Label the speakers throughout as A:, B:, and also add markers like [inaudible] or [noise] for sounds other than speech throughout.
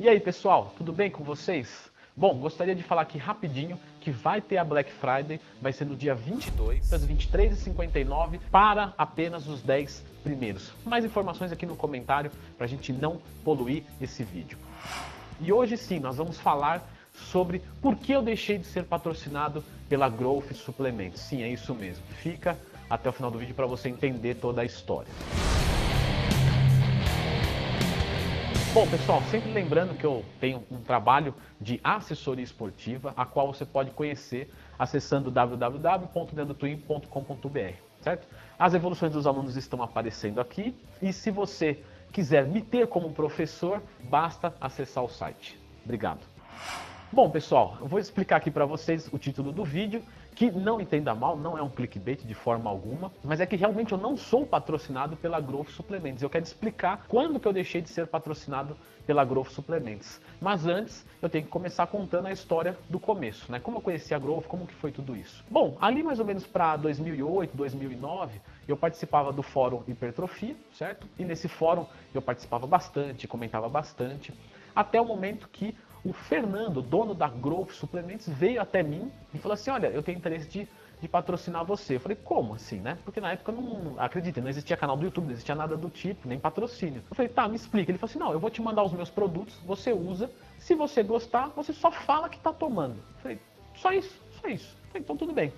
A: E aí pessoal, tudo bem com vocês? Bom, gostaria de falar aqui rapidinho que vai ter a Black Friday, vai ser no dia 22, das 23h59, para apenas os 10 primeiros. Mais informações aqui no comentário para a gente não poluir esse vídeo. E hoje sim, nós vamos falar sobre por que eu deixei de ser patrocinado pela Growth Suplementos. Sim, é isso mesmo. Fica até o final do vídeo para você entender toda a história. Bom, pessoal, sempre lembrando que eu tenho um trabalho de assessoria esportiva, a qual você pode conhecer acessando www.dendotwin.com.br, certo? As evoluções dos alunos estão aparecendo aqui e se você quiser me ter como professor, basta acessar o site. Obrigado. Bom, pessoal, eu vou explicar aqui para vocês o título do vídeo, que não entenda mal, não é um clickbait de forma alguma, mas é que realmente eu não sou patrocinado pela Growth Suplementos. Eu quero explicar quando que eu deixei de ser patrocinado pela Growth Suplementos. Mas antes, eu tenho que começar contando a história do começo, né? Como eu conheci a Growth, como que foi tudo isso. Bom, ali mais ou menos para 2008, 2009, eu participava do fórum Hipertrofia, certo? E nesse fórum eu participava bastante, comentava bastante, até o momento que o Fernando, dono da Growth Suplementos, veio até mim e falou assim: Olha, eu tenho interesse de, de patrocinar você. Eu falei: Como assim, né? Porque na época, não acredita, não existia canal do YouTube, não existia nada do tipo, nem patrocínio. Eu falei: Tá, me explica. Ele falou assim: Não, eu vou te mandar os meus produtos, você usa. Se você gostar, você só fala que tá tomando. Eu falei: Só isso, só isso. Falei, então tudo bem.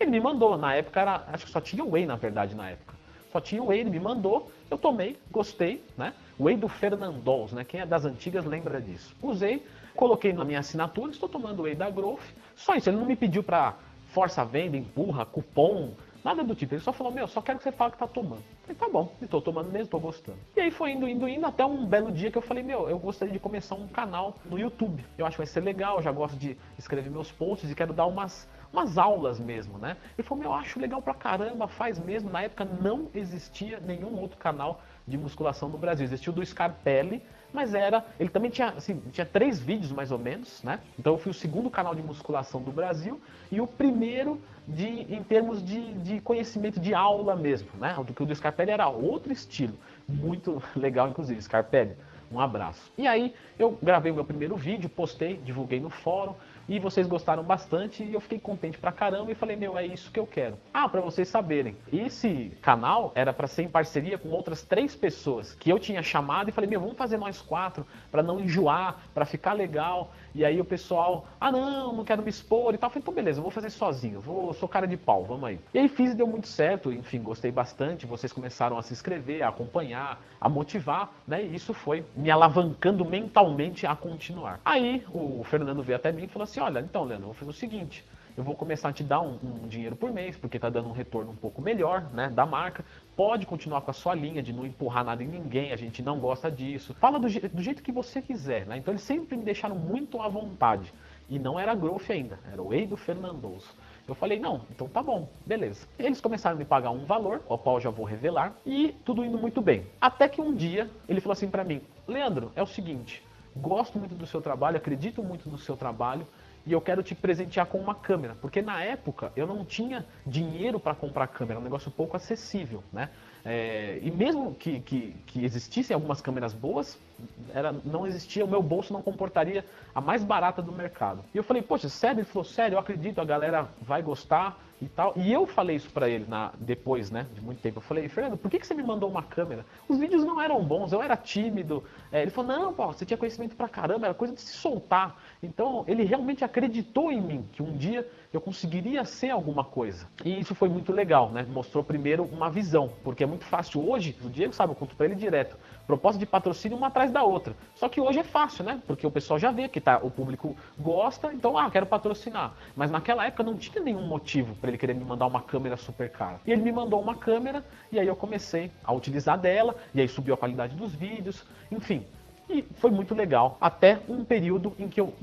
A: Ele me mandou, na época era, acho que só tinha whey na verdade na época. Só tinha whey, ele me mandou, eu tomei, gostei, né? Whey do Fernandols, né? Quem é das antigas lembra disso. Usei, Coloquei na minha assinatura, estou tomando whey da Growth. Só isso, ele não me pediu para força venda, empurra, cupom, nada do tipo. Ele só falou, meu, só quero que você fale que tá tomando. falei, tá bom, estou tomando mesmo, estou gostando. E aí foi indo, indo, indo, até um belo dia que eu falei, meu, eu gostaria de começar um canal no YouTube. Eu acho que vai ser legal, eu já gosto de escrever meus posts e quero dar umas, umas aulas mesmo, né? Ele falou, meu, eu acho legal pra caramba, faz mesmo. Na época não existia nenhum outro canal de musculação no Brasil. Existiu do Scarpelli, mas era. Ele também tinha, assim, tinha três vídeos mais ou menos, né? Então eu fui o segundo canal de musculação do Brasil e o primeiro de, em termos de, de conhecimento de aula mesmo, né? O do Scarpelli era outro estilo. Muito [laughs] legal, inclusive, Scarpelli. Um abraço. E aí eu gravei o meu primeiro vídeo, postei, divulguei no fórum e vocês gostaram bastante e eu fiquei contente pra caramba e falei, meu, é isso que eu quero. Ah, para vocês saberem, esse canal era para ser em parceria com outras três pessoas que eu tinha chamado e falei, meu, vamos fazer nós quatro para não enjoar, para ficar legal. E aí o pessoal, ah não, não quero me expor e tal. Eu falei, então beleza, eu vou fazer sozinho, vou, sou cara de pau, vamos aí. E aí fiz e deu muito certo, enfim, gostei bastante. Vocês começaram a se inscrever, a acompanhar, a motivar, né? E isso foi me alavancando mentalmente a continuar. Aí o Fernando veio até mim e falou assim: olha, então, Leandro, eu vou fazer o seguinte. Eu vou começar a te dar um, um dinheiro por mês, porque está dando um retorno um pouco melhor né, da marca. Pode continuar com a sua linha de não empurrar nada em ninguém, a gente não gosta disso. Fala do, do jeito que você quiser. Né? Então eles sempre me deixaram muito à vontade. E não era Growth ainda, era o Eido Fernandoso. Eu falei, não, então tá bom, beleza. Eles começaram a me pagar um valor, o qual já vou revelar, e tudo indo muito bem. Até que um dia ele falou assim para mim: Leandro, é o seguinte, gosto muito do seu trabalho, acredito muito no seu trabalho, e eu quero te presentear com uma câmera, porque na época eu não tinha dinheiro para comprar câmera, um negócio pouco acessível, né? É, e mesmo que, que, que, existissem algumas câmeras boas, era, não existia, o meu bolso não comportaria a mais barata do mercado. E eu falei, poxa, sério? Ele falou, sério, eu acredito, a galera vai gostar e tal. E eu falei isso para ele na, depois, né, de muito tempo. Eu falei, Fernando, por que, que você me mandou uma câmera? Os vídeos não eram bons, eu era tímido. É, ele falou, não, pô, você tinha conhecimento pra caramba, era coisa de se soltar. Então, ele realmente acreditou em mim, que um dia eu conseguiria ser alguma coisa. E isso foi muito legal, né? Mostrou primeiro uma visão, porque é muito fácil. Hoje, o Diego sabe, eu conto para ele direto. Proposta de patrocínio uma atrás da outra. Só que hoje é fácil, né? Porque o pessoal já vê que tá, o público gosta, então, ah, quero patrocinar. Mas naquela época não tinha nenhum motivo para ele querer me mandar uma câmera super cara. E ele me mandou uma câmera e aí eu comecei a utilizar dela, e aí subiu a qualidade dos vídeos, enfim. E foi muito legal, até um período em que eu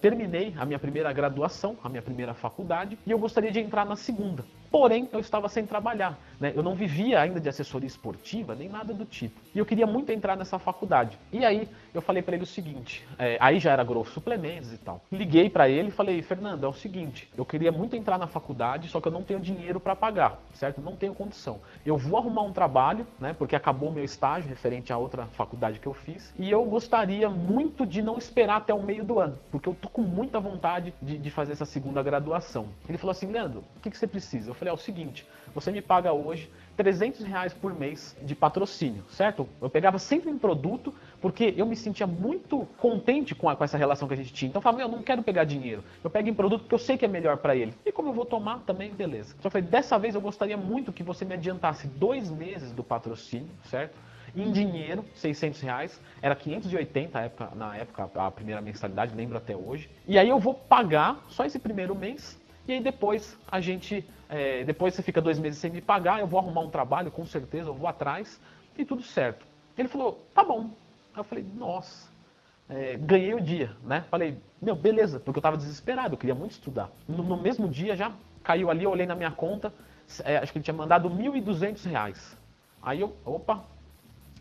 A: terminei a minha primeira graduação, a minha primeira faculdade, e eu gostaria de entrar na segunda. Porém, eu estava sem trabalhar. Né? Eu não vivia ainda de assessoria esportiva, nem nada do tipo. E eu queria muito entrar nessa faculdade. E aí eu falei para ele o seguinte: é, aí já era grosso suplementos e tal. Liguei para ele e falei, Fernando, é o seguinte, eu queria muito entrar na faculdade, só que eu não tenho dinheiro para pagar, certo? Não tenho condição. Eu vou arrumar um trabalho, né? Porque acabou meu estágio referente a outra faculdade que eu fiz. E eu gostaria muito de não esperar até o meio do ano, porque eu tô com muita vontade de, de fazer essa segunda graduação. Ele falou assim, Leandro, o que, que você precisa? Eu falei, é o seguinte, você me paga hoje 300 reais por mês de patrocínio, certo? Eu pegava sempre um produto, porque eu me sentia muito contente com, a, com essa relação que a gente tinha. Então eu falava, eu não quero pegar dinheiro, eu pego em produto que eu sei que é melhor para ele. E como eu vou tomar, também beleza. Só falei, dessa vez eu gostaria muito que você me adiantasse dois meses do patrocínio, certo? Em dinheiro, 600 reais, era 580 na época, na época a primeira mensalidade, lembro até hoje. E aí eu vou pagar só esse primeiro mês, e aí depois a gente é, depois você fica dois meses sem me pagar, eu vou arrumar um trabalho, com certeza, eu vou atrás, e tudo certo. Ele falou, tá bom. Aí eu falei, nossa, é, ganhei o dia, né? Falei, meu, beleza, porque eu estava desesperado, eu queria muito estudar. No, no, mesmo dia já caiu ali, eu olhei na minha conta, é, acho que ele tinha mandado R$ 1.200. Aí eu, opa,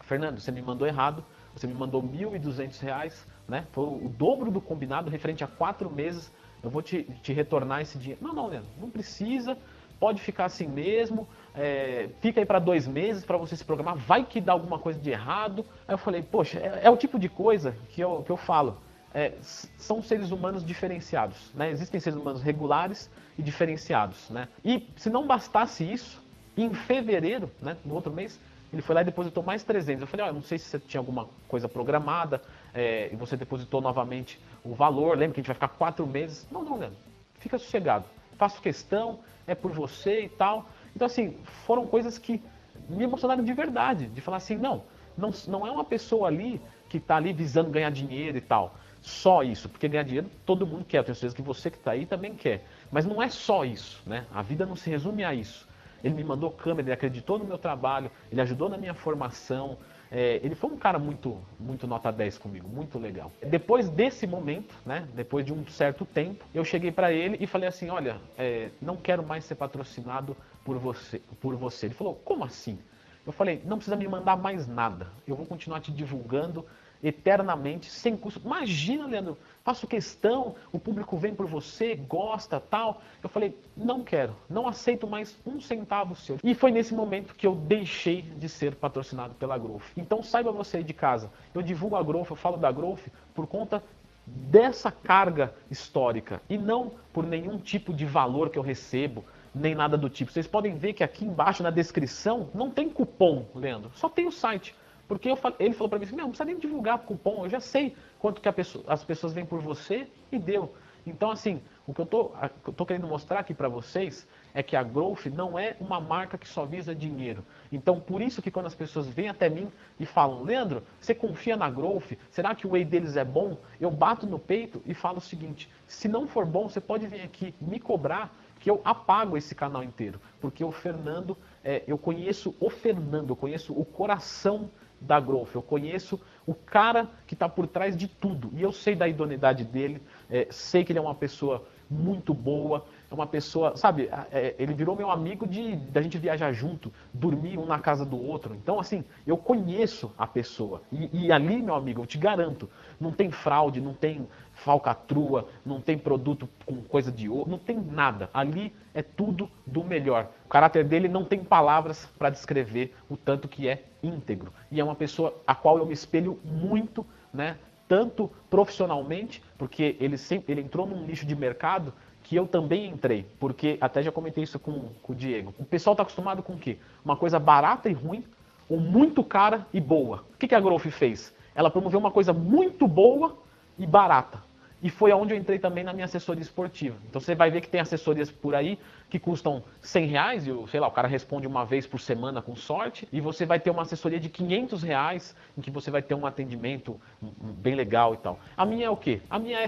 A: Fernando, você me mandou errado, você me mandou R$ 1.200, né? Foi o dobro do combinado referente a quatro meses eu vou te, te retornar esse dinheiro. Não, não, Leandro, não precisa, pode ficar assim mesmo, é, fica aí para dois meses para você se programar, vai que dá alguma coisa de errado. Aí eu falei, poxa, é, é o tipo de coisa que eu, que eu falo. É, são seres humanos diferenciados, né? Existem seres humanos regulares e diferenciados, né? E se não bastasse isso, em fevereiro, né, no outro mês, ele foi lá e depositou mais 300. Eu falei, olha, não sei se você tinha alguma coisa programada é, e você depositou novamente o valor. Lembra que a gente vai ficar quatro meses? Não, não, Leandro. Fica sossegado. Faço questão, é por você e tal. Então, assim, foram coisas que me emocionaram de verdade. De falar assim, não, não, não é uma pessoa ali que está ali visando ganhar dinheiro e tal. Só isso, porque ganhar dinheiro todo mundo quer. Eu tenho certeza que você que está aí também quer. Mas não é só isso, né? A vida não se resume a isso. Ele me mandou câmera, ele acreditou no meu trabalho, ele ajudou na minha formação. É, ele foi um cara muito, muito nota 10 comigo, muito legal. Depois desse momento, né, depois de um certo tempo, eu cheguei para ele e falei assim, olha, é, não quero mais ser patrocinado por você, por você. Ele falou, como assim? Eu falei, não precisa me mandar mais nada. Eu vou continuar te divulgando eternamente, sem custo. Imagina, Leandro, faço questão, o público vem por você, gosta, tal. Eu falei, não quero, não aceito mais um centavo seu. E foi nesse momento que eu deixei de ser patrocinado pela Growth. Então saiba você aí de casa, eu divulgo a Growth, eu falo da Growth por conta dessa carga histórica e não por nenhum tipo de valor que eu recebo, nem nada do tipo. Vocês podem ver que aqui embaixo na descrição não tem cupom, Leandro, só tem o site. Porque eu, ele falou para mim assim, não, não precisa nem divulgar cupom, eu já sei quanto que pessoa, as pessoas vêm por você e deu. Então, assim, o que eu tô, tô querendo mostrar aqui para vocês é que a Growth não é uma marca que só visa dinheiro. Então, por isso que quando as pessoas vêm até mim e falam, Leandro, você confia na Growth? Será que o whey deles é bom? Eu bato no peito e falo o seguinte, se não for bom, você pode vir aqui me cobrar que eu apago esse canal inteiro. Porque o Fernando, é, eu conheço o Fernando, eu conheço o coração da Growth. Eu conheço o cara que está por trás de tudo. E eu sei da idoneidade dele, é, sei que ele é uma pessoa muito boa, é uma pessoa, sabe, é, ele virou meu amigo de da gente viajar junto, dormir um na casa do outro. Então, assim, eu conheço a pessoa. E, e ali, meu amigo, eu te garanto, não tem fraude, não tem falcatrua, não tem produto com coisa de ouro, não tem nada. Ali é tudo do melhor. O caráter dele não tem palavras para descrever o tanto que é íntegro. E é uma pessoa a qual eu me espelho muito, né? Tanto profissionalmente, porque ele sempre ele entrou num nicho de mercado que eu também entrei, porque até já comentei isso com, com o Diego. O pessoal está acostumado com o quê? Uma coisa barata e ruim, ou muito cara e boa. O que, que a Growth fez? Ela promoveu uma coisa muito boa e barata. E foi aonde eu entrei também na minha assessoria esportiva. Então você vai ver que tem assessorias por aí que custam 100 reais e sei lá, o cara responde uma vez por semana com sorte. E você vai ter uma assessoria de 500 reais em que você vai ter um atendimento bem legal e tal. A minha é o quê? A minha é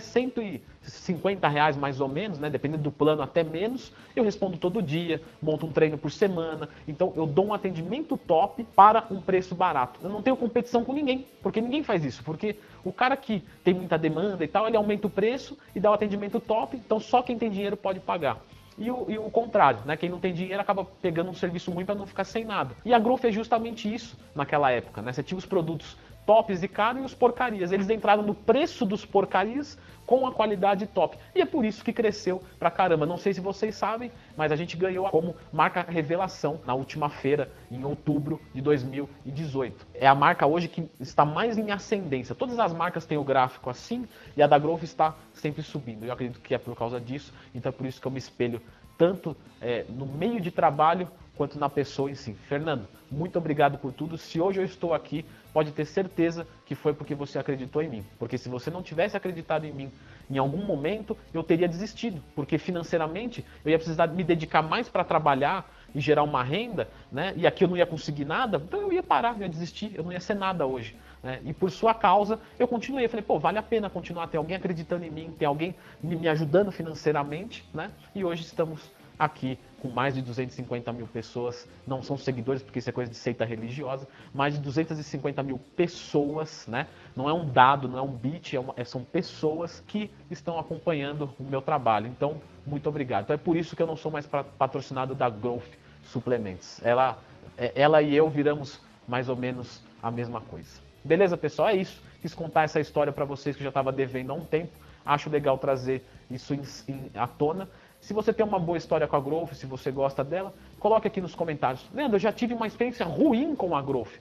A: 150 reais mais ou menos, né? Dependendo do plano até menos. Eu respondo todo dia, monto um treino por semana. Então eu dou um atendimento top para um preço barato. Eu não tenho competição com ninguém, porque ninguém faz isso. Porque o cara que tem muita demanda e tal, ele aumenta o preço e dá o atendimento top, então só quem tem dinheiro pode pagar. e o, e o contrário, né? Quem não tem dinheiro acaba pegando um serviço ruim para não ficar sem nada. E a Growth é justamente isso naquela época, né? Você tinha os produtos tops caros e os porcarias. Eles entraram no preço dos porcarias com a qualidade top. E é por isso que cresceu pra caramba. Não sei se vocês sabem, mas a gente ganhou como marca revelação na última feira, em outubro de 2018. É a marca hoje que está mais em ascendência. Todas as marcas têm o gráfico assim e a da Growth está sempre subindo. Eu acredito que é por causa disso, então é por isso que eu me espelho tanto é, no meio de trabalho quanto na pessoa em si. Fernando, muito obrigado por tudo. Se hoje eu estou aqui, pode ter certeza que foi porque você acreditou em mim. Porque se você não tivesse acreditado em mim em algum momento, eu teria desistido. Porque financeiramente eu ia precisar me dedicar mais para trabalhar e gerar uma renda, né? E aqui eu não ia conseguir nada, então eu ia parar, eu ia desistir, eu não ia ser nada hoje. Né? E por sua causa, eu continuei. Eu falei, pô, vale a pena continuar, tem alguém acreditando em mim, tem alguém me ajudando financeiramente, né? E hoje estamos aqui com mais de 250 mil pessoas, não são seguidores porque isso é coisa de seita religiosa, mais de 250 mil pessoas, né? Não é um dado, não é um bit, é é, são pessoas que estão acompanhando o meu trabalho. Então, muito obrigado. Então é por isso que eu não sou mais patrocinado da Growth Suplementos. Ela, é, ela e eu viramos mais ou menos a mesma coisa. Beleza, pessoal? É isso. Quis contar essa história para vocês que já estava devendo há um tempo. Acho legal trazer isso em, em, à tona. Se você tem uma boa história com a Growth, se você gosta dela, coloque aqui nos comentários. Leandro, eu já tive uma experiência ruim com a Growth.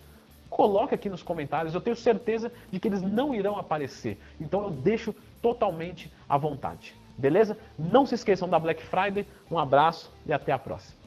A: Coloque aqui nos comentários, eu tenho certeza de que eles não irão aparecer. Então eu deixo totalmente à vontade. Beleza? Não se esqueçam da Black Friday. Um abraço e até a próxima.